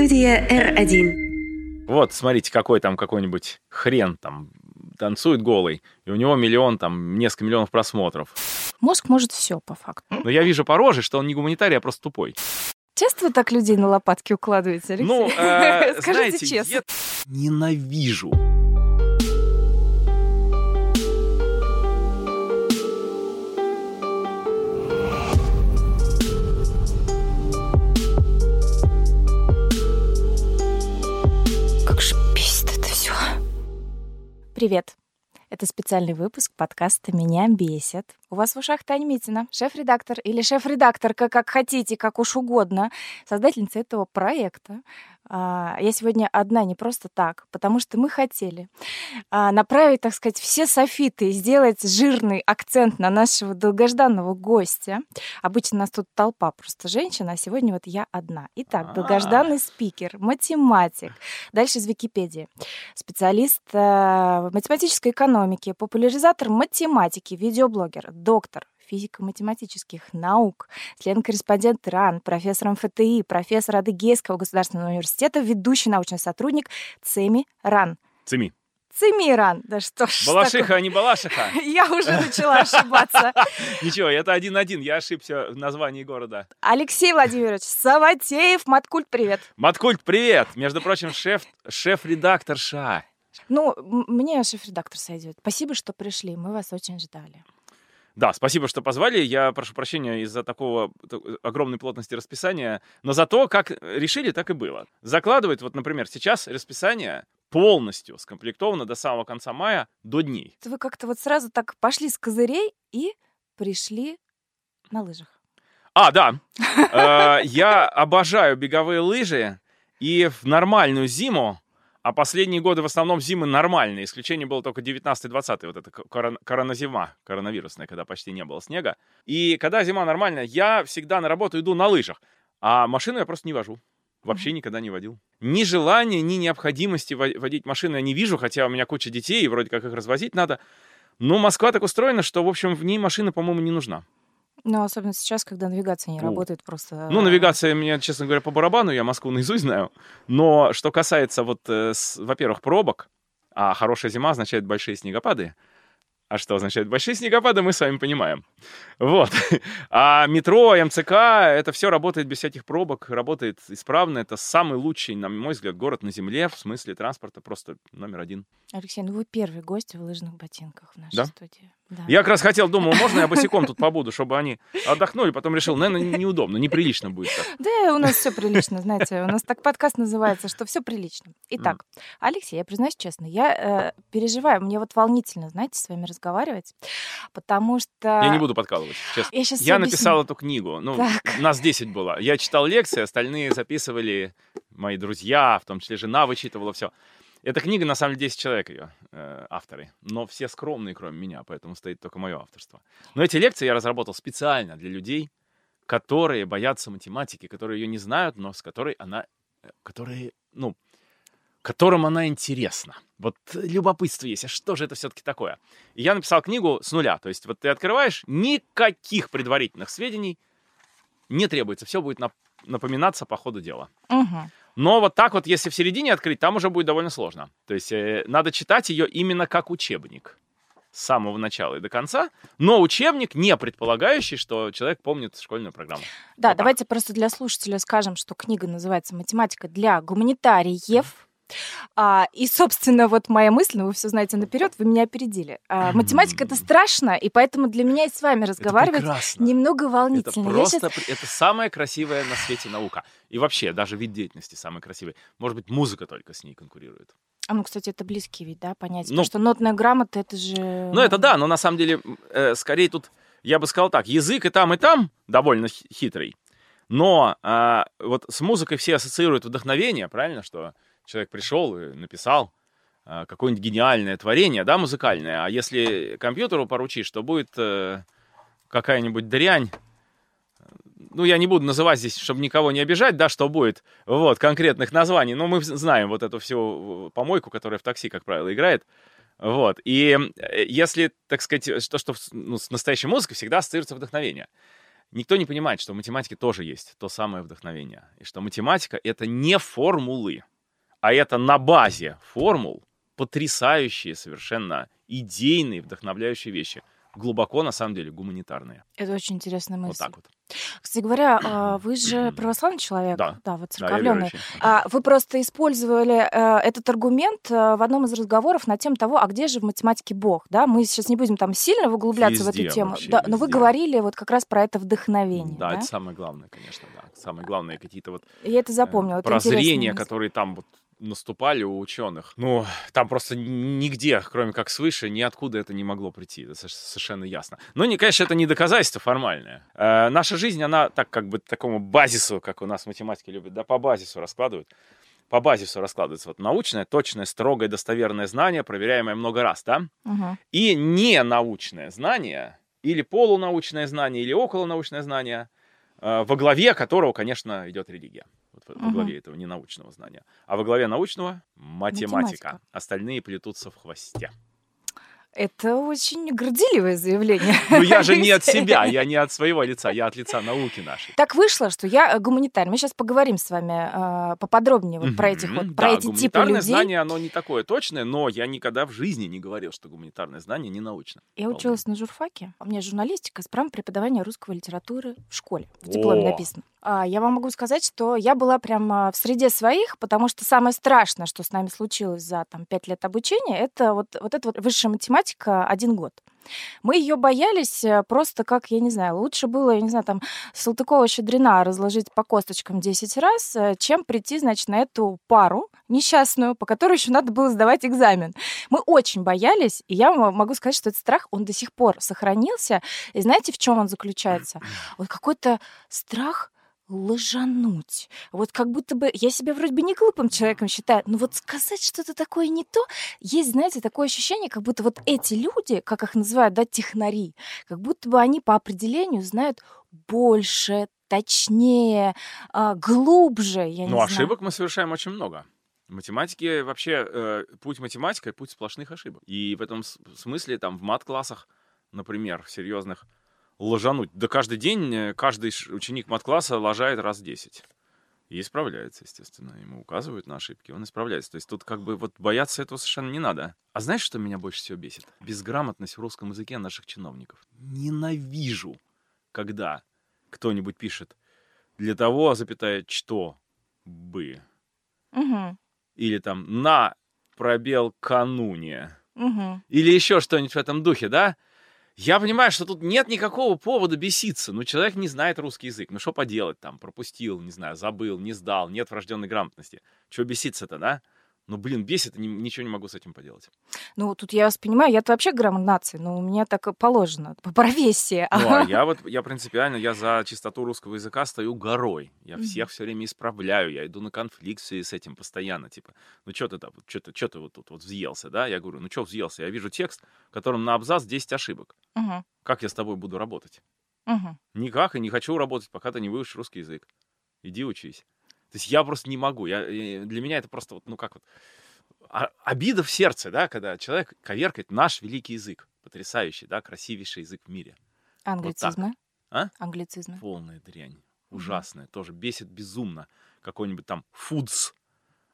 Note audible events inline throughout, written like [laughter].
Студия R1. Вот, смотрите, какой там какой-нибудь хрен там танцует голый, и у него миллион, там, несколько миллионов просмотров. Мозг может все, по факту. Но я вижу по роже, что он не гуманитарий, а просто тупой. Часто вы так людей на лопатки укладываете, Алексей? Ну, э, [laughs] Скажите знаете, честно. я ненавижу. Привет. Это специальный выпуск подкаста «Меня бесит». У вас в ушах Таня Митина, шеф-редактор или шеф-редакторка, как хотите, как уж угодно, создательница этого проекта. А, Я сегодня одна не просто так, потому что мы хотели а, направить, так сказать, все софиты и сделать жирный акцент на нашего долгожданного гостя. Обычно у нас тут толпа просто женщин, а сегодня вот я одна. Итак, А. долгожданный спикер, математик, Дальше из Википедии. Специалист э, в математической экономике, популяризатор математики, видеоблогер, доктор физико-математических наук, член-корреспондент РАН, профессор МФТИ, профессор Адыгейского государственного университета, ведущий научный сотрудник ЦЕМИ РАН. Цеми. РАН, да что ж Балашиха, а не Балашиха. такое? [laughs] Я уже начала ошибаться. [laughs] Ничего, это один-один, я ошибся в названии города. Алексей Владимирович Саватеев, Маткульт, привет. Маткульт, привет! Между прочим, шеф, шеф-редактор ША. Ну, мне шеф-редактор сойдет. Спасибо, что пришли, мы вас очень ждали. Да, спасибо, что позвали. Я прошу прощения из-за такого т- огромной плотности расписания. Но зато как решили, так и было. Закладывают, вот, например, сейчас расписание полностью скомплектовано до самого конца мая до дней. Вы как-то вот сразу так пошли с козырей и пришли на лыжах. А, да. Э, Я обожаю беговые лыжи. И в нормальную зиму, а последние годы в основном зимы нормальные, исключение было только 19-20, вот это корон- короназима, коронавирусная, когда почти не было снега. И когда зима нормальная, я всегда на работу иду на лыжах, а машину я просто не вожу. Вообще никогда не водил. Ни желания, ни необходимости во- водить машину я не вижу, хотя у меня куча детей, и вроде как их развозить надо. Но Москва так устроена, что, в общем, в ней машина, по-моему, не нужна. Ну, особенно сейчас, когда навигация не Ну. работает просто. Ну, а, навигация мне, честно говоря, по барабану, я Москву наизусть знаю. Но что касается, вот, э, с- во-первых, пробок, а хорошая зима означает большие снегопады. А что означает большие снегопады, мы с вами понимаем. Вот. [laughs] А метро, МЦК, это все работает без всяких пробок, работает исправно. Это самый лучший, на мой взгляд, город на Земле в смысле транспорта, просто номер один. Алексей, ну вы первый гость в лыжных ботинках в нашей Да? студии. Да. Я как раз хотел, думал, можно я босиком тут побуду, чтобы они отдохнули, потом решил, наверное, неудобно, неприлично будет так. Да, у нас все прилично, знаете, у нас так подкаст называется, что все прилично. Итак, Алексей, я признаюсь честно, я э, переживаю, мне вот волнительно, знаете, с вами разговаривать, потому что... Я не буду подкалывать, честно. Я Я написал эту книгу. Ну, Так. нас 10 было. Я читал лекции, остальные записывали мои друзья, в том числе жена вычитывала все. Эта книга, на самом деле, 10 человек ее, э, авторы. Но все скромные, кроме меня, поэтому стоит только мое авторство. Но эти лекции я разработал специально для людей, которые боятся математики, которые ее не знают, но с которой она... э, Которые, ну, которым она интересна. Вот любопытство есть, а что же это все-таки такое? И я написал книгу с нуля. То есть вот ты открываешь, никаких предварительных сведений не требуется. Все будет нап- напоминаться по ходу дела. Мгм. Но вот так вот, если в середине открыть, там уже будет довольно сложно. То есть э, надо читать ее именно как учебник. С самого начала и до конца. Но учебник, не предполагающий, что человек помнит школьную программу. Да, Вот так. давайте просто для слушателя скажем, что книга называется «Математика для гуманитариев». А, и, собственно, вот моя мысль, ну, вы все знаете наперед, вы меня опередили. А, математика это страшно, и поэтому для меня и с вами разговаривать это немного Это волнительно. Я просто, при- это самая красивая на свете наука. И вообще, даже вид деятельности самый красивый. Может быть, музыка только с ней конкурирует. А, ну, кстати, это близкий вид, да, понятие. Ну, Потому что нотная грамота это же. Ну, это да, но на самом деле, э, скорее тут, я бы сказал так, язык и там, и там довольно хи- хитрый. Но а, вот с музыкой все ассоциируют вдохновение, правильно, что человек пришел и написал а, какое-нибудь гениальное творение, да, музыкальное. А если компьютеру поручишь, то будет э, какая-нибудь дрянь. Ну, я не буду называть здесь, чтобы никого не обижать, да, что будет, вот, конкретных названий. Но мы знаем вот эту всю э, помойку, которая в такси, как правило, играет. Вот. И э, если, так сказать, то, что ну, с настоящей музыкой всегда ассоциируется вдохновение. никто не понимает, что в математике тоже есть то самое вдохновение. И что математика — это не формулы, а это на базе формул потрясающие совершенно идейные, вдохновляющие вещи. Глубоко, на самом деле, гуманитарные. Это очень интересная мысль. Вот так вот. Кстати говоря, а, [clears throat] вы же православный человек. Да. Да, вот Да, я церковленный. верующий. А вы просто использовали э, этот аргумент э, в одном из разговоров на тему того, а где же в математике Бог, да? Мы сейчас не будем там сильно углубляться в Везде эту тему, вообще, да, но вы везде. говорили вот как раз про это вдохновение, Да, да? это самое главное, конечно, да. Самое главное, какие-то вот Я это э, запомнила. это интересная прозрения, которые там вот наступали у ученых. Ну, там просто нигде, кроме как свыше, ниоткуда это не могло прийти. Это соверш- совершенно ясно. Но, не, конечно, это не доказательство формальное. Э, наша жизнь, она так как бы такому базису, как у нас математики любят, да, по базису раскладывают. По базису раскладывается вот научное, точное, строгое, достоверное знание, проверяемое много раз, да? Мгм. и ненаучное знание, или полунаучное знание, или околонаучное знание, э, во главе которого, конечно, идет религия. Вот во- Мгм. главе этого ненаучного знания. А во главе научного — математика. Математика. Остальные плетутся в хвосте. Это очень горделивое заявление. [laughs] Но я же не от себя, я не от своего лица, я от лица науки нашей. Так вышло, что я э, гуманитарий. Мы сейчас поговорим с вами э, поподробнее вот про этих вот, про Да, эти типы гуманитарное людей. знание, оно не такое точное, но я никогда в жизни не говорил, что гуманитарное знание не научно. Я Вполне. училась на журфаке. У меня журналистика с правом преподавания русского литературы в школе. В дипломе О! написано. А, я вам могу сказать, что я была прямо в среде своих, потому что самое страшное, что с нами случилось за там, пять лет обучения, это вот, вот эта вот высшая математика один год. Мы ее боялись э, просто как, я не знаю, лучше было, я не знаю, там Салтыкова-Щедрина разложить по косточкам 10 раз, э, чем прийти, значит, на эту пару несчастную, по которой еще надо было сдавать экзамен. Мы очень боялись, и я могу сказать, что этот страх, он до сих пор сохранился. И знаете, в чем он заключается? [clears throat] Вот какой-то страх лжануть. Вот как будто бы я себя вроде бы не глупым человеком считаю, но вот сказать что-то такое не то, есть, знаете, такое ощущение, как будто вот эти люди, как их называют, да, технари, как будто бы они по определению знают больше, точнее, а, глубже, я не Ну, знаю. ошибок мы совершаем очень много. В математике вообще э, путь математика — путь сплошных ошибок. И в этом смысле там в мат-классах, например, серьезных, ложануть. Да каждый день э, каждый ученик мат-класса лажает раз 10. И исправляется, естественно. Ему указывают на ошибки, он исправляется. То есть тут как бы вот бояться этого совершенно не надо. А знаешь, что меня больше всего бесит? Безграмотность в русском языке наших чиновников. Ненавижу, когда кто-нибудь пишет для того, запятая, что бы. Мгм, Или там на пробел кануне. мгм. Или еще что-нибудь в этом духе, да? Я понимаю, что тут нет никакого повода беситься. Ну, человек не знает русский язык. Ну, что поделать там? Пропустил, не знаю, забыл, не сдал, нет врожденной грамотности. Чего беситься-то, да? Ну, блин, бесит, ничего не могу с этим поделать. Ну, тут я вас понимаю, я-то вообще грамм нации, но у меня так положено, по профессии. Ну, а [laughs] я вот, я принципиально, я за чистоту русского языка стою горой. Я всех все время исправляю, я иду на конфликт с этим постоянно. Типа, ну что ты там, что ты, что ты вот тут вот взъелся, да? Я говорю, ну что взъелся? Я вижу текст, в котором на абзац 10 ошибок. Как я с тобой буду работать? Никак, и не хочу работать, пока ты не выучишь русский язык. Иди учись. То есть я просто не могу. Я, для меня это просто вот, ну как вот, а- обида в сердце, да, когда человек коверкает наш великий язык. Потрясающий, да, красивейший язык в мире. Англицизмы? А? Англицизмы. Полная дрянь. Ужасная. Тоже бесит безумно. Какой-нибудь там фудс,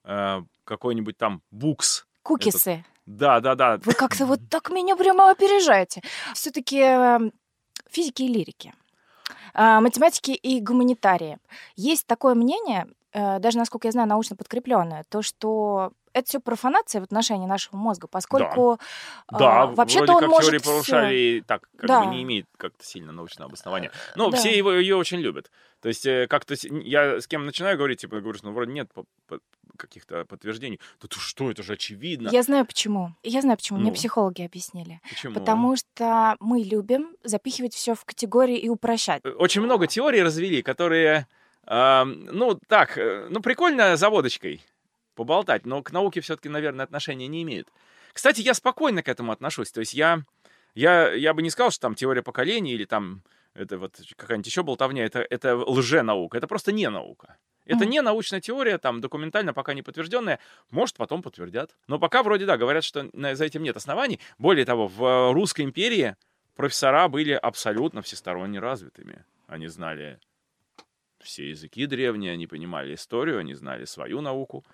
э, какой-нибудь там букс. Кукисы. Да, да, да. Вы как-то вот так меня прямо опережаете. Все-таки физики и лирики, а, математики и гуманитарии. Есть такое мнение, даже, насколько я знаю, научно подкрепленное, то, что это все профанация в отношении нашего мозга, поскольку Да, а, вроде вообще-то он как может теория всё. Полушарий так как Да. бы не имеет как-то сильно научного обоснования. Но да. все его, ее очень любят. То есть э, как-то я с кем начинаю говорить, типа, говорю, что ну, вроде нет каких-то подтверждений. Да ты что, это же очевидно. Я знаю почему. Я знаю почему. Мне Ну. психологи объяснили. Почему? Потому что мы любим запихивать все в категории и упрощать. Э, Очень много теорий развели, которые, ну, так, э, ну, прикольно за водочкой поболтать, но к науке все-таки, наверное, отношения не имеют. Кстати, я спокойно к этому отношусь. То есть я, я, я бы не сказал, что там теория поколений или там это вот какая-нибудь еще болтовня, это, это лженаука. Это просто не наука. Это Мгм. не научная теория, там, документально пока не подтвержденная. Может, потом подтвердят. Но пока вроде, да, говорят, что за этим нет оснований. Более того, в э, Русской империи профессора были абсолютно всесторонне развитыми. они знали все языки древние, они понимали историю, они знали свою науку.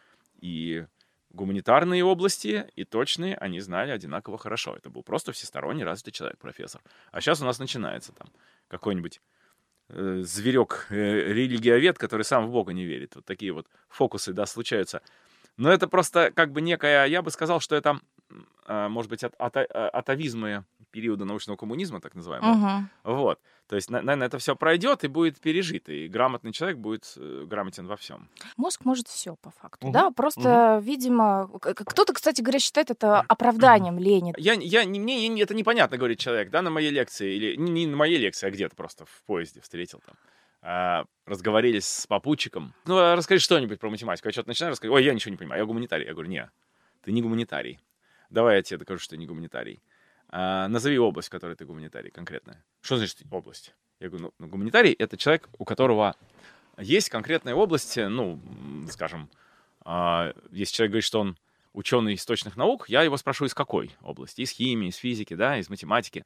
И гуманитарные области и точные они знали одинаково хорошо. Это был просто всесторонне развитый человек, профессор. А сейчас у нас начинается там какой-нибудь э, зверек, э, религиовед, который сам в Бога не верит. Вот такие вот фокусы, да, случаются. Но это просто как бы некая, я бы сказал, что это, э, может быть, от, от, атовизмы периода научного коммунизма, так называемого. Угу. Вот. То есть, наверное, это все пройдет и будет пережито, и грамотный человек будет э, грамотен во всем. Мозг может все по факту, угу. да? Просто, угу. видимо, кто-то, кстати говоря, считает это оправданием лени. Я, я, мне это непонятно, говорит человек, да, на моей лекции, или не, на моей лекции, а где-то просто в поезде встретил там а, разговорились с попутчиком. Ну, а расскажи что-нибудь про математику. Я что-то начинаю рассказывать. Ой, я ничего не понимаю, я гуманитарий. Я говорю, не, ты не гуманитарий. Давай я тебе докажу, что ты не гуманитарий. А, назови область, в которой ты гуманитарий конкретная. Что значит область? Я говорю, ну, ну, гуманитарий — это человек, у которого есть конкретная область, ну, скажем, а, если человек говорит, что он ученый из точных наук, я его спрашиваю, из какой области? Из химии, из физики, да, из математики.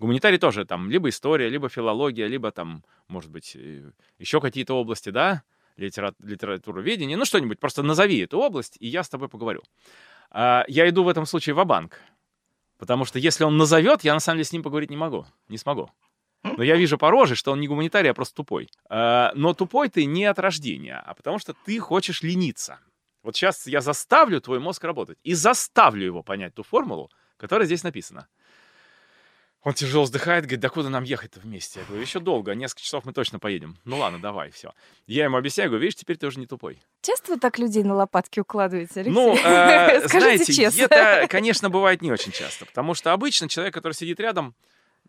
Гуманитарий тоже там либо история, либо филология, либо там, может быть, э, еще какие-то области, да, литера... литературоведение, ну что-нибудь, просто назови эту область, и я с тобой поговорю. А, я иду в этом случае в банк Потому что если он назовет, я на самом деле с ним поговорить не могу, не смогу. Но я вижу по роже, что он не гуманитарий, а просто тупой. А, но тупой ты не от рождения, а потому что ты хочешь лениться. Вот сейчас я заставлю твой мозг работать и заставлю его понять ту формулу, которая здесь написана. Он тяжело вздыхает, говорит, да куда нам ехать-то вместе? Я говорю, еще долго, несколько часов мы точно поедем. Ну ладно, давай, все. Я ему объясняю, говорю, видишь, теперь ты уже не тупой. Часто вы так людей на лопатки укладываете, Алексей? Ну, э, [laughs] знаете, честно. это, конечно, бывает не очень часто, потому что обычно человек, который сидит рядом,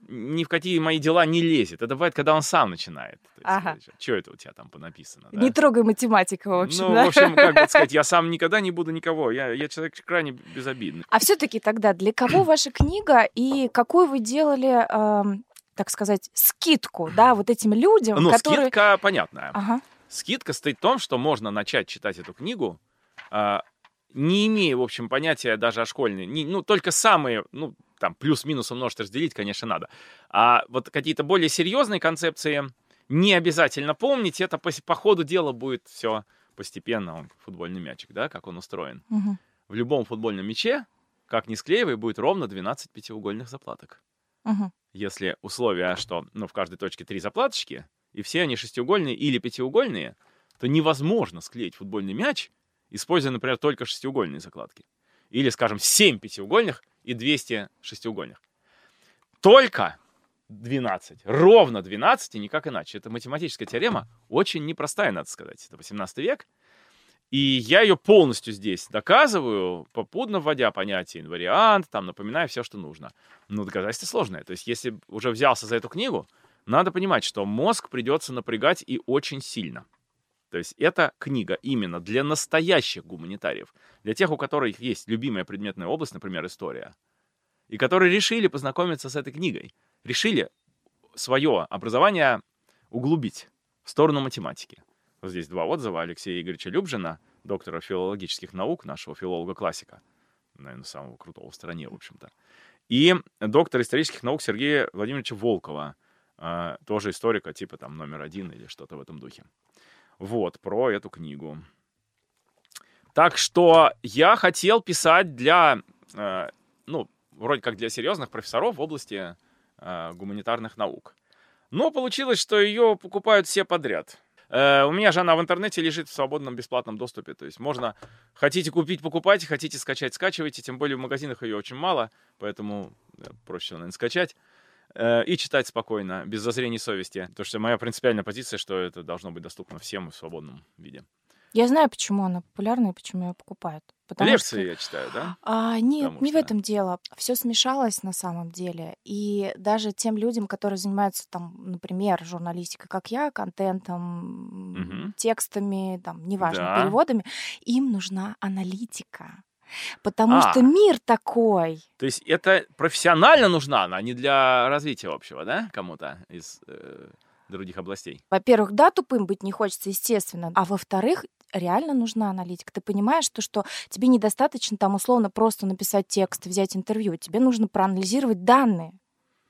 ни в какие мои дела не лезет. Это бывает, когда он сам начинает. ага. Что это у тебя там понаписано? Да? Не трогай математика, в общем. Ну, да? в общем, как бы сказать, я [laughs] сам никогда не буду никого. Я, я человек крайне безобидный. А все-таки тогда для кого [clears throat] ваша книга и какую вы делали, э, так сказать, скидку, да, [clears throat] вот этим людям, ну, которые... скидка понятная. Ага. Скидка стоит в том, что можно начать читать эту книгу, э, не имея, в общем, понятия даже о школьной, не, ну, только самые, ну, там плюс-минус умножить, разделить, конечно, надо. А вот какие-то более серьезные концепции не обязательно помнить, это по, по ходу дела будет все постепенно, он футбольный мячик, да, как он устроен. Угу. В любом футбольном мяче, как ни склеивай, будет ровно 12 пятиугольных заплаток. Угу. Если условие, что ну, в каждой точке три заплаточки, и все они шестиугольные или пятиугольные, то невозможно склеить футбольный мяч, используя, например, только шестиугольные закладки. Или, скажем, 7 пятиугольных и 200 шестиугольных. Только 12. Ровно 12 и никак иначе. Это математическая теорема, очень непростая, надо сказать. Это 18 век. И я ее полностью здесь доказываю, попутно вводя понятие инвариант, там напоминая все, что нужно. Но доказательство сложное. То есть, если уже взялся за эту книгу, надо понимать, что мозг придется напрягать и очень сильно. То есть это книга именно для настоящих гуманитариев, для тех, у которых есть любимая предметная область, например, история, и которые решили познакомиться с этой книгой, решили свое образование углубить в сторону математики. Вот здесь два отзыва Алексея Игоревича Любжина, доктора филологических наук, нашего филолога-классика, наверное, самого крутого в стране, в общем-то, и доктор исторических наук Сергея Владимировича Волкова, а, тоже историка типа там номер один или что-то в этом духе. Вот, про эту книгу. Так что я хотел писать для, э, ну, вроде как для серьезных профессоров в области э, гуманитарных наук. Но получилось, что ее покупают все подряд. Э, у меня же она в интернете лежит в свободном бесплатном доступе. То есть можно, хотите купить, покупайте, хотите скачать, скачивайте. Тем более в магазинах ее очень мало, поэтому проще, наверное, скачать. Э, и читать спокойно, без зазрений совести. Потому что моя принципиальная позиция, что это должно быть доступно всем в свободном виде. Я знаю, почему она популярна и почему ее покупают. Потому Лекции что... я читаю, да? А, нет, Потому не что... в этом дело. Все смешалось на самом деле. И даже тем людям, которые занимаются, там, например, журналистикой, как я, контентом, угу. текстами, там, неважно, да. переводами, им нужна аналитика. Потому а, что мир такой. То есть это профессионально нужна она, а не для развития общего, да, кому-то из э, других областей? Во-первых, да, тупым быть не хочется, естественно. А во-вторых, реально нужна аналитика. Ты понимаешь, то, что тебе недостаточно там условно просто написать текст, взять интервью. Тебе нужно проанализировать данные.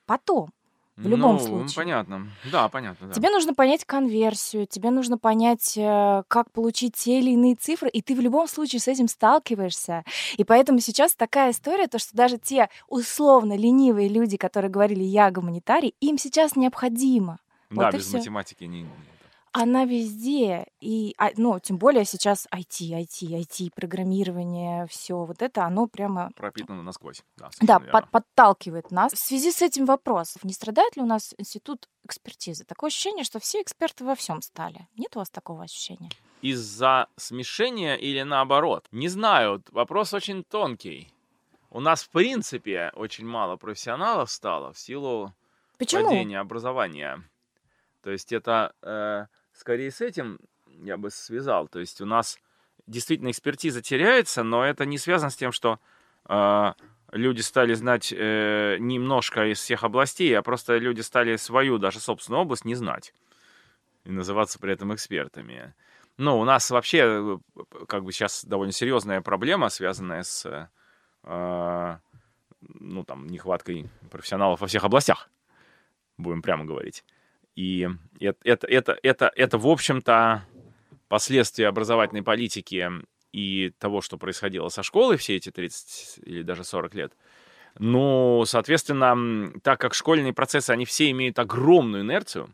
Потом. В любом ну, случае. понятно. Да, понятно. Да. Тебе нужно понять конверсию, тебе нужно понять, э, как получить те или иные цифры, и ты в любом случае с этим сталкиваешься. И поэтому сейчас такая история, то, что даже те условно ленивые люди, которые говорили «я гуманитарий», им сейчас необходимо. Да, вот без математики не... Она везде. И, а, ну, тем более сейчас IT, IT, IT, программирование, все вот это, оно прямо пропитано насквозь. Да, да, верно. под- подталкивает нас. В связи с этим вопрос, не страдает ли у нас институт экспертизы? Такое ощущение, что все эксперты во всем стали. Нет у вас такого ощущения? Из-за смешения или наоборот? Не знаю, вопрос очень тонкий. У нас, в принципе, очень мало профессионалов стало в силу Почему? падения образования. То есть это э, скорее с этим я бы связал. То есть у нас действительно экспертиза теряется, но это не связано с тем, что э, люди стали знать э, немножко из всех областей, а просто люди стали свою, даже собственную область не знать и называться при этом экспертами. Ну, у нас вообще э, как бы сейчас довольно серьезная проблема, связанная с э, ну, там, нехваткой профессионалов во всех областях, будем прямо говорить. И это, это, это, это, это в общем-то, последствия образовательной политики и того, что происходило со школой все эти 30 или даже 40 лет. Ну, соответственно, так как школьные процессы, они все имеют огромную инерцию,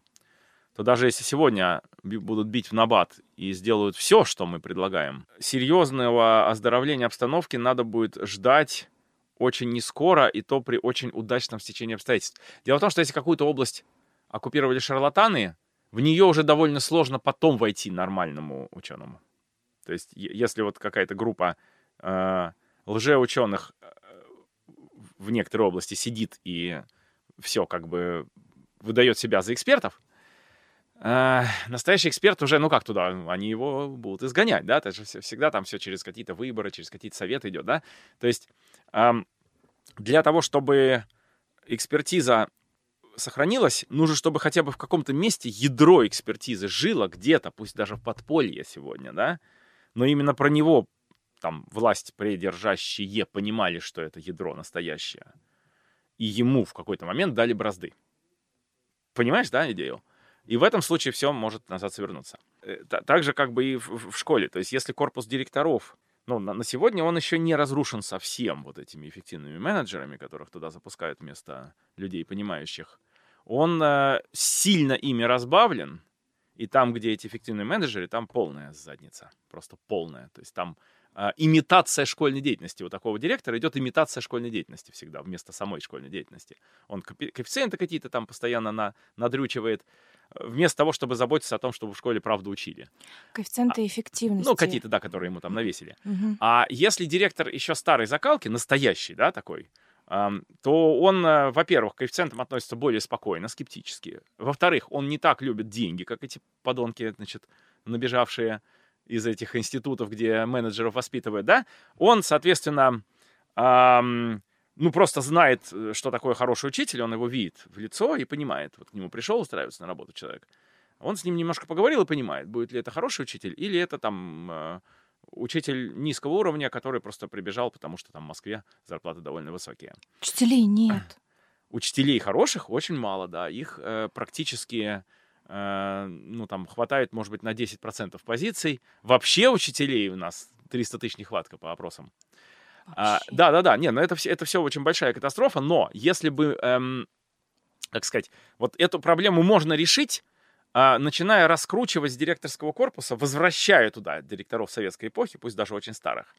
то даже если сегодня будут бить в набат и сделают все, что мы предлагаем, серьезного оздоровления обстановки надо будет ждать очень не скоро, и то при очень удачном стечении обстоятельств. Дело в том, что если какую-то область оккупировали шарлатаны, в нее уже довольно сложно потом войти нормальному ученому. То есть, если вот какая-то группа э, лжеученых э, в некоторой области сидит и все как бы выдает себя за экспертов, э, настоящий эксперт уже, ну как туда, они его будут изгонять, да, это же всегда там все через какие-то выборы, через какие-то советы идет, да, то есть ам, для того, чтобы экспертиза сохранилась, нужно, чтобы хотя бы в каком-то месте ядро экспертизы жило где-то, пусть даже в подполье сегодня, да, но именно про него там власть придержащие понимали, что это ядро настоящее, и ему в какой-то момент дали бразды. Понимаешь, да, идею? И в этом случае все может назад свернуться. Э, та- Так же, как бы и в школе. То есть, если корпус директоров, ну, на, на сегодня он еще не разрушен совсем вот этими эффективными менеджерами, которых туда запускают вместо людей, понимающих, он э, сильно ими разбавлен, и там, где эти эффективные менеджеры, там полная задница. Просто полная. То есть там а, имитация школьной деятельности. У такого директора идет имитация школьной деятельности всегда, вместо самой школьной деятельности. Он коэффи- коэффициенты какие-то там постоянно на, надрючивает, э, вместо того, чтобы заботиться о том, чтобы в школе правду учили. Коэффициенты эффективности. Ну, какие-то, да, которые ему там навесили. Мгм. А если директор еще старой закалки, настоящий, да, такой, то он, э, во-первых, к коэффициентам относится более спокойно, скептически. Во-вторых, он не так любит деньги, как эти подонки, значит, набежавшие из этих институтов, где менеджеров воспитывают, да. Он, соответственно, ам, ну, просто знает, э, что такое хороший учитель, он его видит в лицо и понимает. Вот к нему пришел устраиваться на работу человек. Он с ним немножко поговорил и понимает, будет ли это хороший учитель или это там э, учитель низкого уровня, который просто прибежал, потому что там в Москве зарплаты довольно высокие. Учителей нет. [clears throat] Учителей хороших очень мало, да, их э, практически, э, ну, там, хватает, может быть, на 10% позиций. Вообще учителей у нас 300 тысяч нехватка по опросам. А, да, да, да, не, ну это, все- это все очень большая катастрофа, но если бы, эм, как сказать, вот эту проблему можно решить, начиная раскручивать с директорского корпуса, возвращая туда директоров советской эпохи, пусть даже очень старых,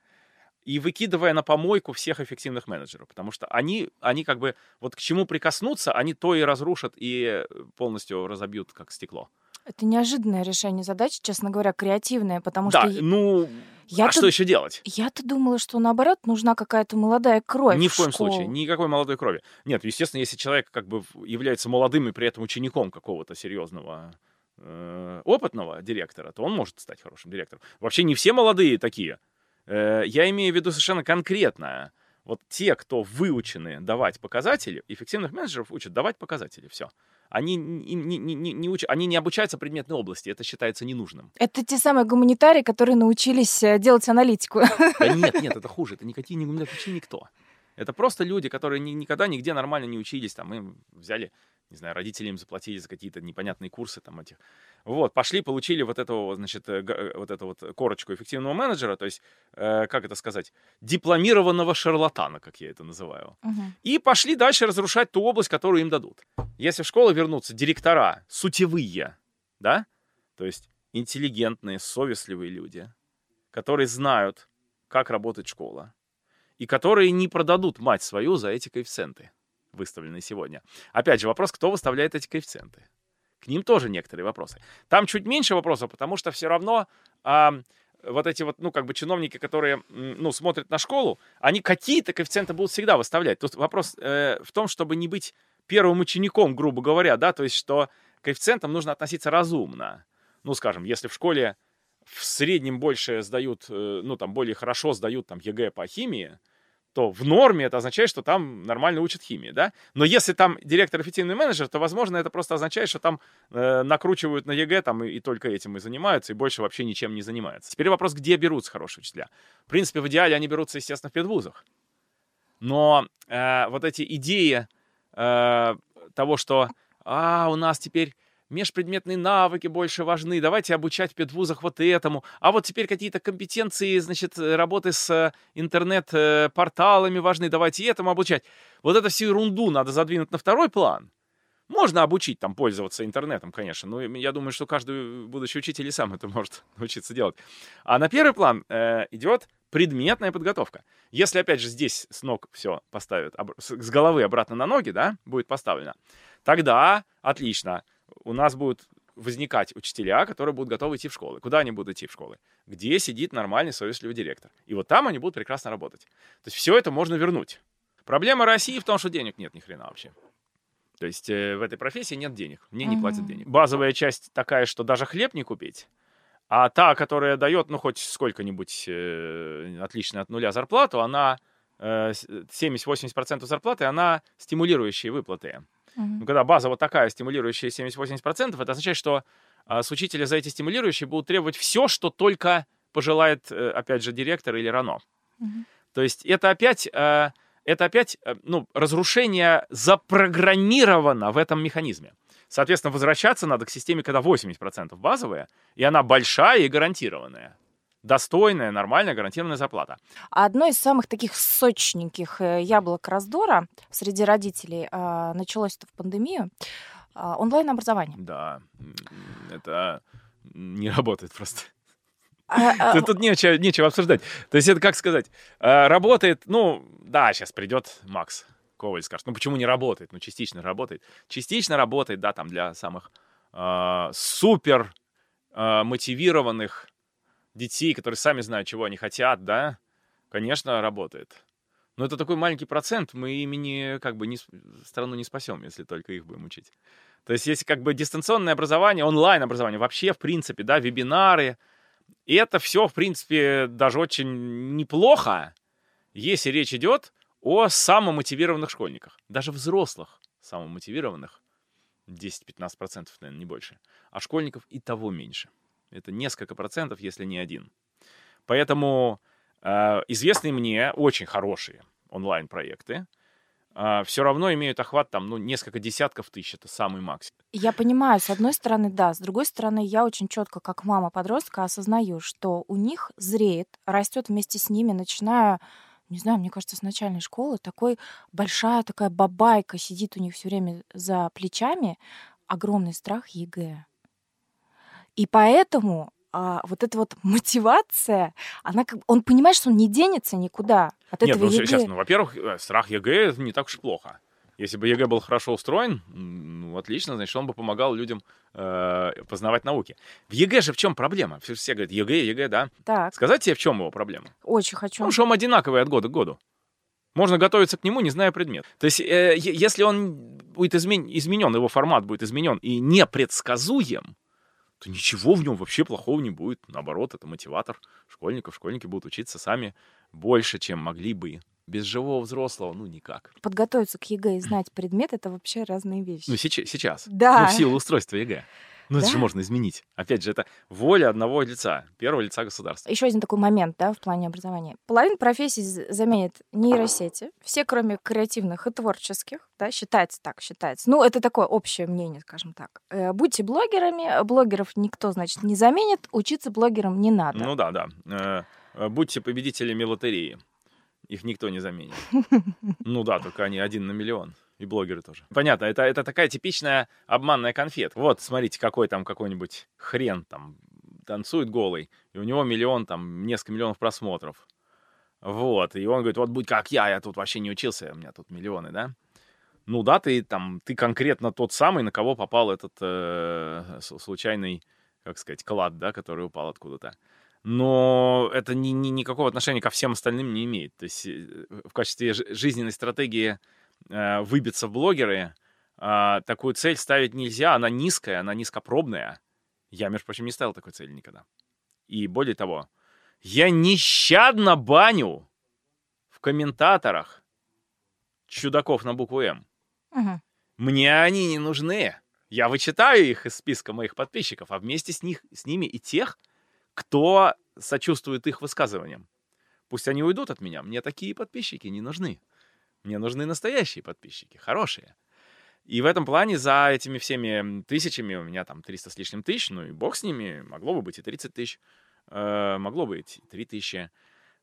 и выкидывая на помойку всех эффективных менеджеров, потому что они, они как бы, вот к чему прикоснуться, они то и разрушат, и полностью разобьют, как стекло. Это неожиданное решение задачи, честно говоря, креативное, потому да, что ну, я а что еще делать? я-то думала, что наоборот нужна какая-то молодая кровь. Ни в в коем школу. случае, никакой молодой крови. Нет, естественно, если человек как бы является молодым и при этом учеником какого-то серьезного э, опытного директора, то он может стать хорошим директором. Вообще не все молодые такие. Э, я имею в виду совершенно конкретно. Вот те, кто выучены давать показатели, эффективных менеджеров учат давать показатели, все. Они не, не, не, не, учат, они не обучаются предметной области, это считается ненужным. Это те самые гуманитарии, которые научились э, делать аналитику. Да [laughs] нет, нет, это хуже. Это никакие не гуманитарии, вообще никто. Это просто люди, которые ни- никогда нигде нормально не учились. Там им взяли не знаю, родители им заплатили за какие-то непонятные курсы там этих. Вот, пошли, получили вот этого, значит, э, г- вот эту вот корочку эффективного менеджера, то есть, э, как это сказать, дипломированного шарлатана, как я это называю. Мгм. И пошли дальше разрушать ту область, которую им дадут. Если в школу вернутся директора, сутевые, да, то есть интеллигентные, совестливые люди, которые знают, как работает школа, и которые не продадут мать свою за эти коэффициенты, выставленные сегодня. Опять же, вопрос, кто выставляет эти коэффициенты. К ним тоже некоторые вопросы. Там чуть меньше вопросов, потому что все равно а, вот эти вот, ну, как бы чиновники, которые, ну, смотрят на школу, они какие-то коэффициенты будут всегда выставлять. Тут вопрос э, в том, чтобы не быть первым учеником, грубо говоря, да, то есть что к коэффициентам нужно относиться разумно. Ну, скажем, если в школе в среднем больше сдают, э, ну, там, более хорошо сдают там ЕГЭ по химии, то в норме это означает, что там нормально учат химии, да? Но если там директор эффективный менеджер, то, возможно, это просто означает, что там э, накручивают на ЕГЭ там и, и только этим и занимаются, и больше вообще ничем не занимаются. Теперь вопрос, где берутся хорошие учителя. В принципе, в идеале они берутся, естественно, в педвузах. Но э, вот эти идеи э, того, что а, у нас теперь межпредметные навыки больше важны, давайте обучать в педвузах вот этому, а вот теперь какие-то компетенции, значит, э, работы с э, интернет-порталами важны, давайте этому обучать. Вот эту всю ерунду надо задвинуть на второй план. Можно обучить там пользоваться интернетом, конечно, но я думаю, что каждый будущий учитель и сам это может [laughs] научиться делать. А на первый план э, идет предметная подготовка. Если, опять же, здесь с ног все поставят, с головы обратно на ноги, да, будет поставлено, тогда отлично. У нас будут возникать учителя, которые будут готовы идти в школы. Куда они будут идти в школы? Где сидит нормальный совестливый директор. И вот там они будут прекрасно работать. То есть все это можно вернуть. Проблема России в том, что денег нет ни хрена вообще. То есть э, в этой профессии нет денег, мне не платят денег. Базовая часть такая, что даже хлеб не купить, а та, которая дает, ну, хоть сколько-нибудь э, отличную от нуля зарплату, она э, с- 70-80% зарплаты, она стимулирующие выплаты. Мгм. Ну, когда база вот такая, стимулирующая 70-80%, это означает, что а, с учителя за эти стимулирующие будут требовать все, что только пожелает, э, опять же, директор или РАНО. Мгм. То есть это опять, э, это опять э, ну, разрушение запрограммировано в этом механизме. Соответственно, возвращаться надо к системе, когда 80% базовая, и она большая и гарантированная. Достойная, нормальная, гарантированная зарплата. Одно из самых таких сочненьких э, яблок раздора среди родителей а, началось это в пандемию. а, онлайн-образование. Да, это не работает просто. А, [laughs] Тут, тут нечего, нечего обсуждать. То есть это как сказать, э, работает, ну, да, сейчас придет Макс Коваль скажет, ну почему не работает? Ну частично работает. Частично работает, да, там для самых э, супер э, мотивированных детей, которые сами знают, чего они хотят, да, конечно, работает. Но это такой маленький процент, мы ими не, как бы, не, страну не спасем, если только их будем учить. То есть есть как бы дистанционное образование, онлайн-образование, вообще, в принципе, да, вебинары, и это все, в принципе, даже очень неплохо, если речь идет о самомотивированных школьниках. Даже взрослых самомотивированных 10-15%, наверное, не больше. А школьников и того меньше. Это несколько процентов, если не один. Поэтому э, известные мне очень хорошие онлайн-проекты все равно имеют охват там, ну, несколько десятков тысяч. Это самый максимум. Я понимаю, с одной стороны, да, с другой стороны, я очень четко, как мама подростка, осознаю, что у них зреет, растет вместе с ними, начиная, не знаю, мне кажется, с начальной школы, такой большая такая бабайка сидит у них все время за плечами, огромный страх ЕГЭ. И поэтому а, вот эта вот мотивация, она как он понимает, что он не денется никуда от Нет, этого ну, ЕГЭ. сейчас, ну, во-первых, э, страх ЕГЭ это не так уж плохо. Если бы ЕГЭ был хорошо устроен, ну, отлично, значит, он бы помогал людям э, познавать науки. В ЕГЭ же в чем проблема? Все, все говорят, ЕГЭ, ЕГЭ, да. Так, Сказать тебе, в чем его проблема? очень хочу. Потому что он одинаковый от года к году. Можно готовиться к нему, не зная предмет. То есть, э, если он будет измен- изменен, его формат будет изменен и непредсказуем, то ничего в нем вообще плохого не будет. Наоборот, это мотиватор школьников. Школьники будут учиться сами больше, чем могли бы. Без живого взрослого, ну, никак. Подготовиться к ЕГЭ и знать предмет — это вообще разные вещи. Ну, сейчас. сейчас. Да. Ну, в силу устройства ЕГЭ. Ну, это Да. же можно изменить. Опять же, это воля одного лица, первого лица государства. Еще один такой момент, да, в плане образования. Половина профессий заменит нейросети, все, кроме креативных и творческих, да, считается так, считается. Ну, это такое общее мнение, скажем так. Э, Будьте блогерами, блогеров никто, значит, не заменит, учиться блогерам не надо. Ну да, да. Э, э, Будьте победителями лотереи. Их никто не заменит. [laughs] Ну да, только они один на миллион. И блогеры тоже. Понятно, это, это такая типичная обманная конфет. Вот, смотрите, какой там какой-нибудь хрен там танцует голый, и у него миллион, там, несколько миллионов просмотров. Вот, и он говорит, вот будь как я, я тут вообще не учился, у меня тут миллионы, да? Ну да, ты там, ты конкретно тот самый, на кого попал этот э, случайный, как сказать, клад, да, который упал откуда-то но это ни, ни- никакого отношения ко всем остальным не имеет. То есть э, в качестве жи- жизненной стратегии выбиться в блогеры а, такую цель ставить нельзя, она низкая, она низкопробная. Я, между прочим, не ставил такой цели никогда. И более того, я нещадно баню в комментаторах чудаков на букву «М». Мгм. Мне они не нужны. Я вычитаю их из списка моих подписчиков, а вместе с, них, с ними и тех, кто сочувствует их высказываниям. Пусть они уйдут от меня. Мне такие подписчики не нужны. Мне нужны настоящие подписчики, хорошие. И в этом плане за этими всеми тысячами, у меня там 300 с лишним тысяч, ну и бог с ними, могло бы быть и 30 тысяч, э, могло быть и 3 тысячи.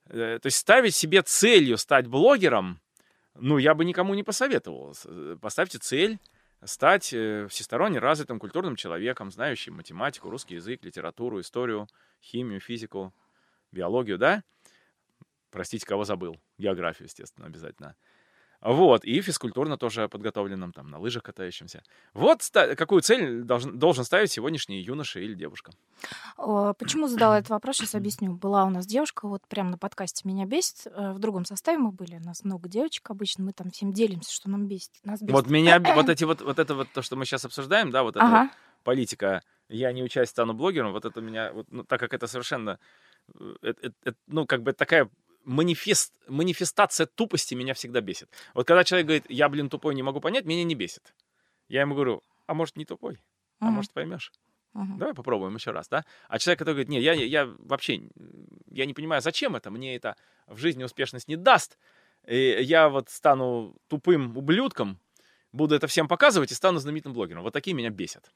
Э, то есть ставить себе целью стать блогером, ну, я бы никому не посоветовал. Э, Поставьте цель стать всесторонне развитым культурным человеком, знающим математику, русский язык, литературу, историю, химию, физику, биологию, да? Простите, кого забыл. Географию, естественно, обязательно. Вот, и физкультурно тоже подготовленным, там, на лыжах катающимся. Вот какую цель должен, должен ставить сегодняшний юноша или девушка. О, Почему задала этот вопрос, сейчас объясню. Была у нас девушка, вот прямо на подкасте «Меня бесит». Э, В другом составе мы были, у нас много девочек обычно, мы там всем делимся, что нам бесит. Нас бесит. Вот меня, [coughs] вот эти вот, вот это вот то, что мы сейчас обсуждаем, да, вот вот Ага. политика, я не учась стану блогером, вот это меня, вот, ну, так как это совершенно, это- это- это, ну, как бы такая манифест, манифестация тупости меня всегда бесит. Вот когда человек говорит, я, блин, тупой, не могу понять, меня не бесит. Я ему говорю, а может, не тупой, а Мгм. может, поймешь. Мгм. Давай попробуем еще раз, да? А человек, который говорит, не, я, я вообще, я не понимаю, зачем это, мне это в жизни успешность не даст, и я вот стану тупым ублюдком, буду это всем показывать и стану знаменитым блогером. Вот такие меня бесят.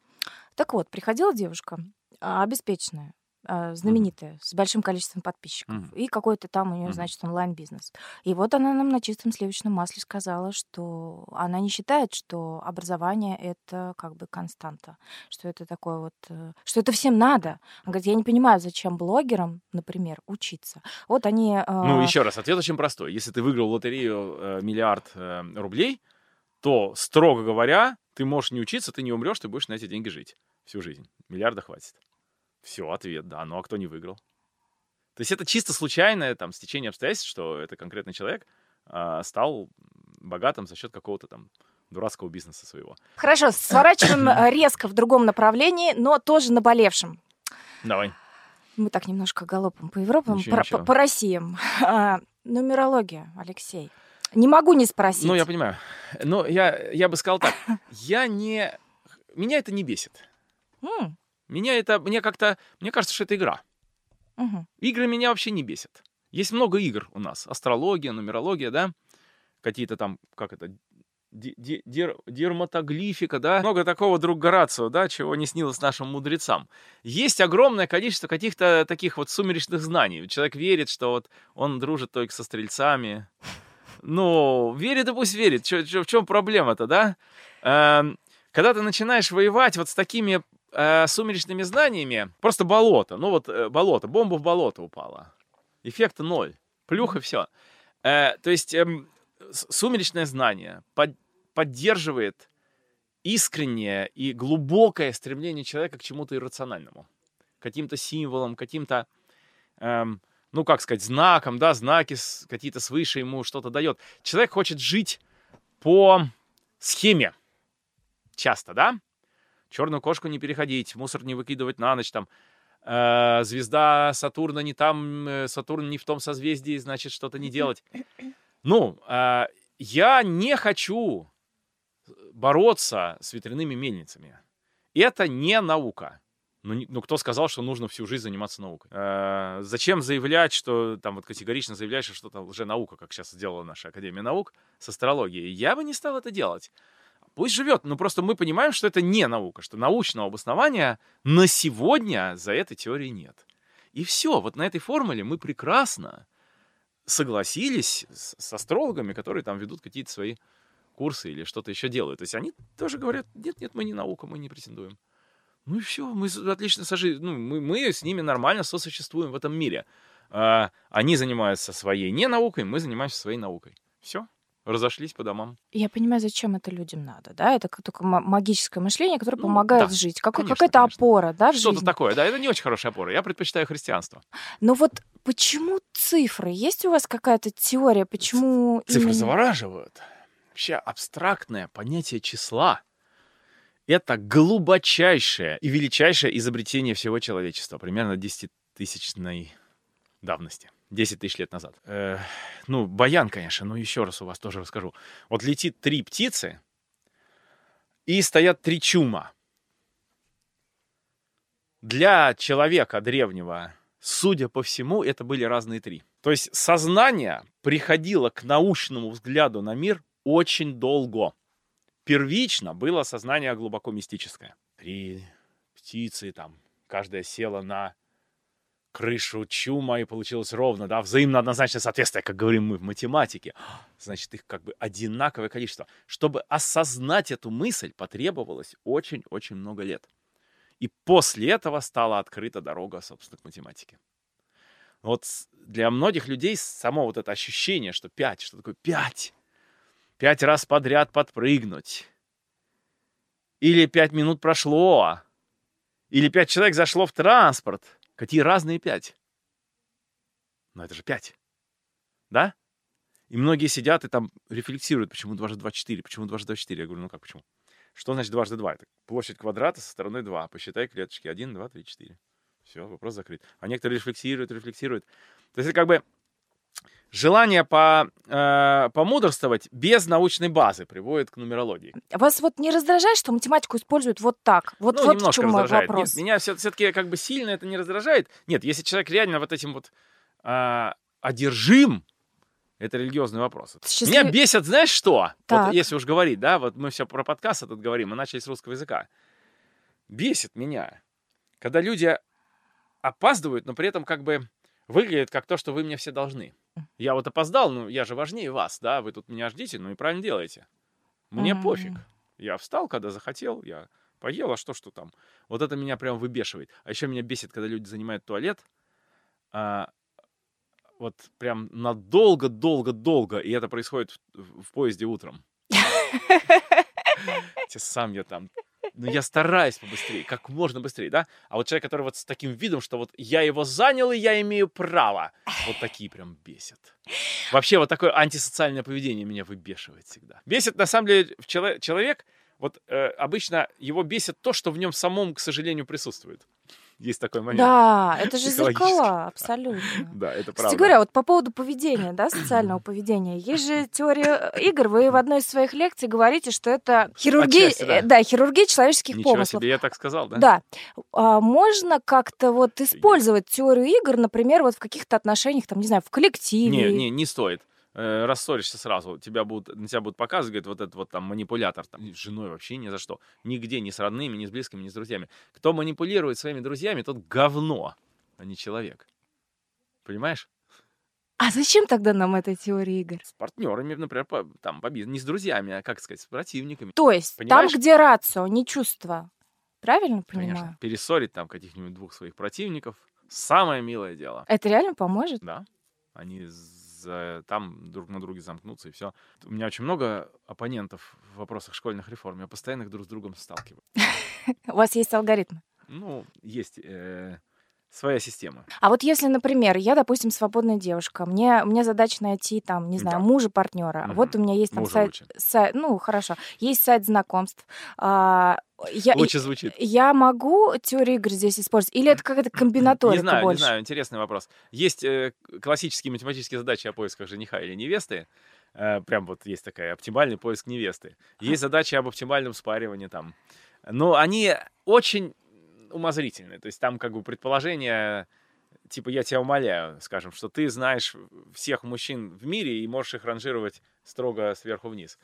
Так вот, приходила девушка, а, обеспеченная, а, знаменитая, с большим количеством подписчиков, Мгм. и какой-то там у нее, значит, онлайн-бизнес. И вот она нам на чистом сливочном масле сказала, что она не считает, что образование — это как бы константа, что это такое вот, э, что это всем надо. Она говорит, я не понимаю, зачем блогерам, например, учиться. Вот они... Ну, а, еще раз, ответ очень простой. Если ты выиграл лотерею э, миллиард э, рублей, то, строго говоря, ты можешь не учиться, ты не умрешь, ты будешь на эти деньги жить всю жизнь. Миллиарда хватит. Все, ответ, да. Ну, а кто не выиграл? То есть это чисто случайное там стечение обстоятельств, что это конкретный человек а, стал богатым за счет какого-то там дурацкого бизнеса своего. Хорошо, сворачиваем [coughs] э, резко в другом направлении, но тоже наболевшем. Давай. Мы так немножко галопом по Европам, Ничего, по, ничего. по- Россиям. [laughs] А, нумерология, Алексей. Не могу не спросить. Ну, я понимаю. Но я, я бы сказал так. [coughs] Я не... Меня это не бесит. Меня это... Мне как-то... Мне кажется, что это игра. мгм. Игры меня вообще не бесят. Есть много игр у нас. Астрология, нумерология, да? Какие-то там, как это, дер- дерматоглифика, да? Много такого, друг Горацио, да, чего не снилось нашим мудрецам. Есть огромное количество каких-то таких вот сумеречных знаний. Человек верит, что вот он дружит только со стрельцами. Ну, верит и пусть верит. Чё- чё- в чем проблема-то, да? Эм, когда ты начинаешь воевать вот с такими э, сумеречными знаниями, просто болото. Ну вот э, болото, бомба в болото упала. Эффекта ноль. Плюх и все. то есть эм, с- сумеречное знание под- поддерживает искреннее и глубокое стремление человека к чему-то иррациональному. Каким-то символам, каким-то, эм, ну как сказать, знакам, да, знаки какие-то свыше ему что-то дает. Человек хочет жить по схеме. Часто, да? Черную кошку не переходить, мусор не выкидывать на ночь, там, э, звезда Сатурна не там, э, Сатурн не в том созвездии, значит, что-то не делать. Ну, э, я не хочу бороться с ветряными мельницами. Это не наука. Ну, ну, кто сказал, что нужно всю жизнь заниматься наукой? Э, зачем заявлять, что там вот категорично заявлять, что что-то лженаука, как сейчас сделала наша Академия наук с астрологией? Я бы не стал это делать. Пусть живет, но просто мы понимаем, что это не наука, что научного обоснования на сегодня за этой теорией нет. И все, вот на этой формуле мы прекрасно согласились с, с астрологами, которые там ведут какие-то свои курсы или что-то еще делают. То есть они тоже говорят, нет, нет, мы не наука, мы не претендуем. Ну и все, мы отлично сожи... ну, мы, мы с ними нормально сосуществуем в этом мире. А, они занимаются своей не наукой, мы занимаемся своей наукой. Все, разошлись по домам. Я понимаю, зачем это людям надо, да? Это только ма- магическое мышление, которое Ну, помогает да, жить. Какой, конечно, какая-то конечно. опора, да, в Что-то жизни. такое, да, это не очень хорошая опора. Я предпочитаю христианство. Но вот почему цифры? Есть у вас какая-то теория, почему Цифры именно- завораживают. Вообще абстрактное понятие числа — это глубочайшее и величайшее изобретение всего человечества, примерно 10-тысячной давности. 10 тысяч лет назад. Э, ну, баян, конечно, но еще раз у вас тоже расскажу. Вот летит три птицы, и стоят три чума. Для человека древнего, судя по всему, это были разные три. То есть сознание приходило к научному взгляду на мир очень долго. Первично было сознание глубоко мистическое. Три птицы там, каждая села на крышу чума, и получилось ровно, да, взаимно однозначное соответствие, как говорим мы в математике. Значит, их как бы одинаковое количество. Чтобы осознать эту мысль, потребовалось очень-очень много лет. И после этого стала открыта дорога, собственно, к математике. Вот для многих людей само вот это ощущение, что пять, что такое пять, пять раз подряд подпрыгнуть, или пять минут прошло, или пять человек зашло в транспорт. Какие разные пять? Но это же пять. Да? И многие сидят и там рефлексируют, почему дважды два четыре, почему дважды два четыре. Я говорю, ну как почему? Что значит дважды два? Это площадь квадрата со стороной 2. Посчитай клеточки. 1, 2, 3, 4. Все, вопрос закрыт. А некоторые рефлексируют, рефлексируют. То есть это как бы желание по, э, помудрствовать без научной базы приводит к нумерологии. Вас вот не раздражает, что математику используют вот так? Вот, ну, вот в немножко чем мой раздражает. вопрос. Нет, меня все-таки как бы сильно это не раздражает. Нет, если человек реально вот этим вот а, одержим, это религиозный вопрос. Счастлив- Меня бесит, знаешь что? Так. Вот если уж говорить, да, вот мы все про подкасты тут говорим, мы начали с русского языка. Бесит меня, когда люди опаздывают, но при этом как бы выглядят как то, что вы мне все должны. Я вот опоздал, ну я же важнее вас, да, вы тут меня ждите, ну и правильно делаете. Мне М. пофиг. Я встал, когда захотел, я поел, а что, что там. Вот это меня прям выбешивает. А еще меня бесит, когда люди занимают туалет, а, вот прям надолго-долго-долго, и это происходит в, в поезде утром. [laughs] Сам я там. Ну, я стараюсь побыстрее, как можно быстрее, да? А вот человек, который вот с таким видом, что вот я его занял, и я имею право. Вот такие прям бесят. Вообще вот такое антисоциальное поведение меня выбешивает всегда. Бесит, на самом деле, человек, вот э, обычно его бесит то, что в нем самом, к сожалению, присутствует. Есть такой момент. Да, это же зеркала, абсолютно. Да, это Кстати правда. говоря, вот по поводу поведения, да, социального поведения, есть же теория э, игр. Вы в одной из своих лекций говорите, что это хирургия, Отчасти, да. э, да, хирургия человеческих Ничего помыслов. себе, я так сказал, да? Да. А можно как-то вот использовать теорию игр, например, вот в каких-то отношениях, там, не знаю, в коллективе. Не, не, не стоит. Э, Рассоришься сразу. Тебя будут, на тебя будут показывать, говорят, вот этот вот там манипулятор. Там, с женой вообще ни за что. Нигде, ни с родными, ни с близкими, ни с друзьями. Кто манипулирует своими друзьями, тот говно, а не человек. Понимаешь? А зачем тогда нам эта теория игр? С партнерами, например, по, там, по бизнесу. Не с друзьями, а, как сказать, с противниками. То есть Понимаешь? там, где рацио, не чувство. Правильно Конечно. понимаю? Перессорить там каких-нибудь двух своих противников. Самое милое дело. Это реально поможет? Да. Они там друг на друге замкнутся, и все. У меня очень много оппонентов в вопросах школьных реформ. Я постоянно их друг с другом сталкиваю. [laughs] У вас есть алгоритм. Ну, есть э, своя система. А вот если, например, я, допустим, свободная девушка, мне, мне задача найти там, не знаю, Да. мужа, партнера. Мгм. Вот у меня есть там Мужа сайт, лучше. сайт- ну хорошо, есть сайт знакомств. А, я, Лучше звучит. я могу теорию игр здесь использовать? Или это какая-то комбинаторика Не знаю, больше? не знаю, интересный вопрос. Есть э, классические математические задачи о поисках жениха или невесты. Э, прям вот есть такая оптимальный поиск невесты. Есть задачи об оптимальном спаривании там. Но они очень умозрительные. То есть там как бы предположение, типа, я тебя умоляю, скажем, что ты знаешь всех мужчин в мире и можешь их ранжировать строго сверху вниз.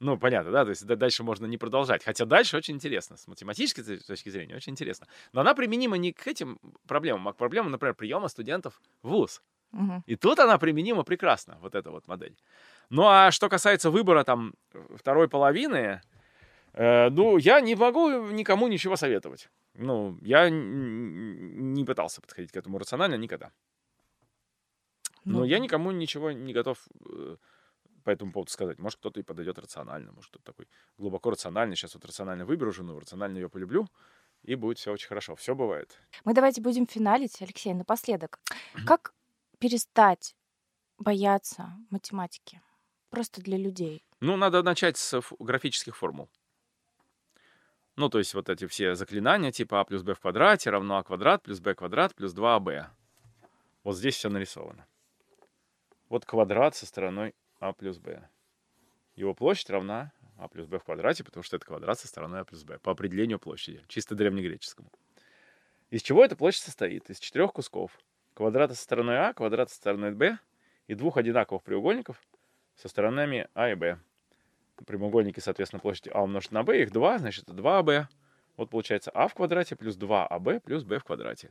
Ну, понятно, да? То есть дальше можно не продолжать. Хотя дальше очень интересно. С математической точки зрения очень интересно. Но она применима не к этим проблемам, а к проблемам, например, приема студентов в ВУЗ. Мгм. И тут она применима прекрасно, вот эта вот модель. Ну, а что касается выбора там второй половины, э, ну, я не могу никому ничего советовать. Ну, я не пытался подходить к этому рационально никогда. Но Ну, я никому ничего не готов э, по этому поводу сказать. Может, кто-то и подойдет рационально, может, кто-то такой глубоко рациональный. Сейчас вот рационально выберу жену, рационально ее полюблю, и будет все очень хорошо. Все бывает. Мы давайте будем финалить, Алексей, напоследок. Как перестать бояться математики? Просто для людей. Ну, надо начать с графических формул. Ну, то есть вот эти все заклинания, типа а плюс b в квадрате равно а квадрат плюс b квадрат плюс 2ab. Вот здесь все нарисовано. Вот квадрат со стороной а плюс b. Его площадь равна а плюс b в квадрате, потому что это квадрат со стороной а плюс b. По определению площади, чисто древнегреческому. Из чего эта площадь состоит? Из четырех кусков. Квадрата со стороной а, квадрата со стороной b и двух одинаковых треугольников со сторонами а и b прямоугольники, соответственно, площади а умножить на b, их 2, значит, это 2b. Вот получается а в квадрате плюс 2аб плюс b в квадрате.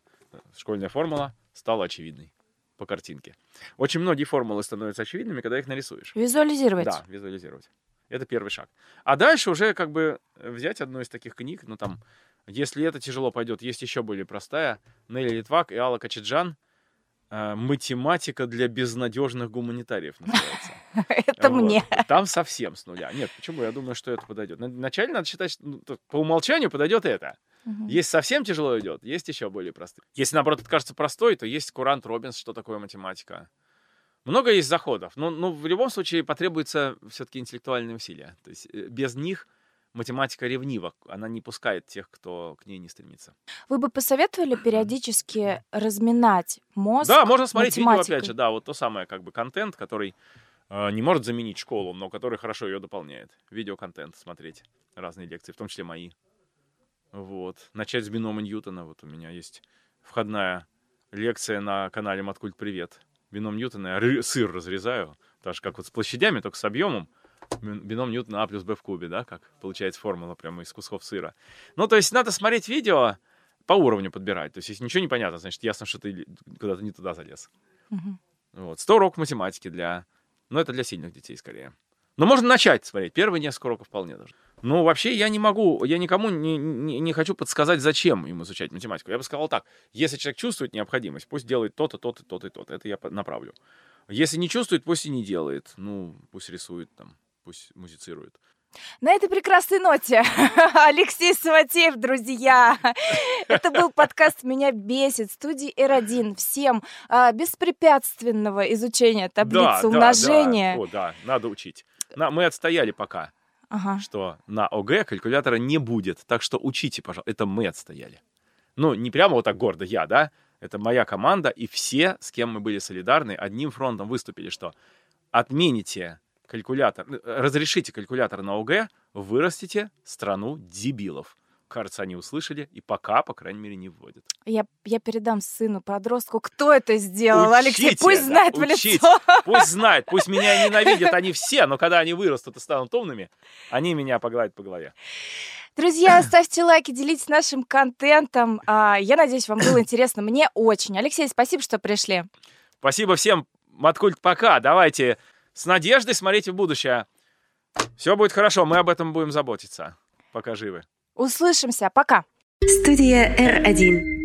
Школьная формула стала очевидной по картинке. Очень многие формулы становятся очевидными, когда их нарисуешь. Визуализировать. Да, визуализировать. Это первый шаг. А дальше уже как бы взять одну из таких книг, ну там, если это тяжело пойдет, есть еще более простая. Нелли Литвак и Алла Качеджан э, «Математика для безнадежных гуманитариев» называется. [laughs] Это Вот. мне. Там совсем с нуля. Нет, почему? Я думаю, что это подойдет. На- Вначале надо считать, что, ну, по умолчанию подойдет это. Мгм. Есть совсем тяжело идет, есть еще более простые. Если, наоборот, это кажется простой, то есть Курант Робинс, что такое математика. Много есть заходов, но, но в любом случае потребуется все-таки интеллектуальные усилия. То есть э, без них математика ревнива, она не пускает тех, кто к ней не стремится. Вы бы посоветовали периодически [clears throat] разминать мозг? Да, можно смотреть видео, математикой? опять же, да, вот то самое, как бы, контент, который э, не может заменить школу, но который хорошо ее дополняет. Видеоконтент смотреть, разные лекции, в том числе мои. Вот. Начать с бинома Ньютона. Вот у меня есть входная лекция на канале Маткульт Привет. Бином Ньютона, я сыр разрезаю, так же, как вот с площадями, только с объемом. Бин- Бином Ньютона А плюс Б в кубе, да, как получается формула прямо из кусков сыра. Ну, то есть надо смотреть видео, по уровню подбирать. То есть если ничего не понятно, значит, ясно, что ты куда-то не туда залез. Мгм. Вот. 100 уроков математики для... Ну, это для сильных детей скорее. Но можно начать смотреть. Первые несколько уроков вполне даже. Ну, вообще, я не могу, я никому не, не, не хочу подсказать, зачем им изучать математику. Я бы сказал так. Если человек чувствует необходимость, пусть делает то-то, то-то, то-то и то-то. Это я направлю. Если не чувствует, пусть и не делает. Ну, пусть рисует там, пусть музицирует. На этой прекрасной ноте [laughs] Алексей Саватеев, друзья. Это был подкаст «Меня бесит» студии R1. Всем а, беспрепятственного изучения таблицы умножения. Да, О, да, надо учить. На, мы отстояли пока, Ага. что на ОГЭ калькулятора не будет. Так что учите, пожалуйста. Это мы отстояли. Ну, не прямо вот так гордо я, да? Это моя команда, и все, с кем мы были солидарны, одним фронтом выступили, что отмените калькулятор, э, разрешите калькулятор на ОГЭ, вырастите страну дебилов. Кажется, они услышали, и пока, по крайней мере, не вводят. Я, я передам сыну, подростку, кто это сделал. Алексей, Учите, пусть да, знает в учите. лицо. Пусть знают, пусть меня ненавидят они все, но когда они вырастут и станут умными, они меня погладят по голове. Друзья, [laughs] ставьте лайки, делитесь нашим контентом. А, Я надеюсь, вам было интересно. Мне очень. Алексей, спасибо, что пришли. Спасибо всем, Маткульт, пока. Давайте с надеждой смотрите в будущее. Все будет хорошо, мы об этом будем заботиться, пока живы. Услышимся. Пока. Студия R1.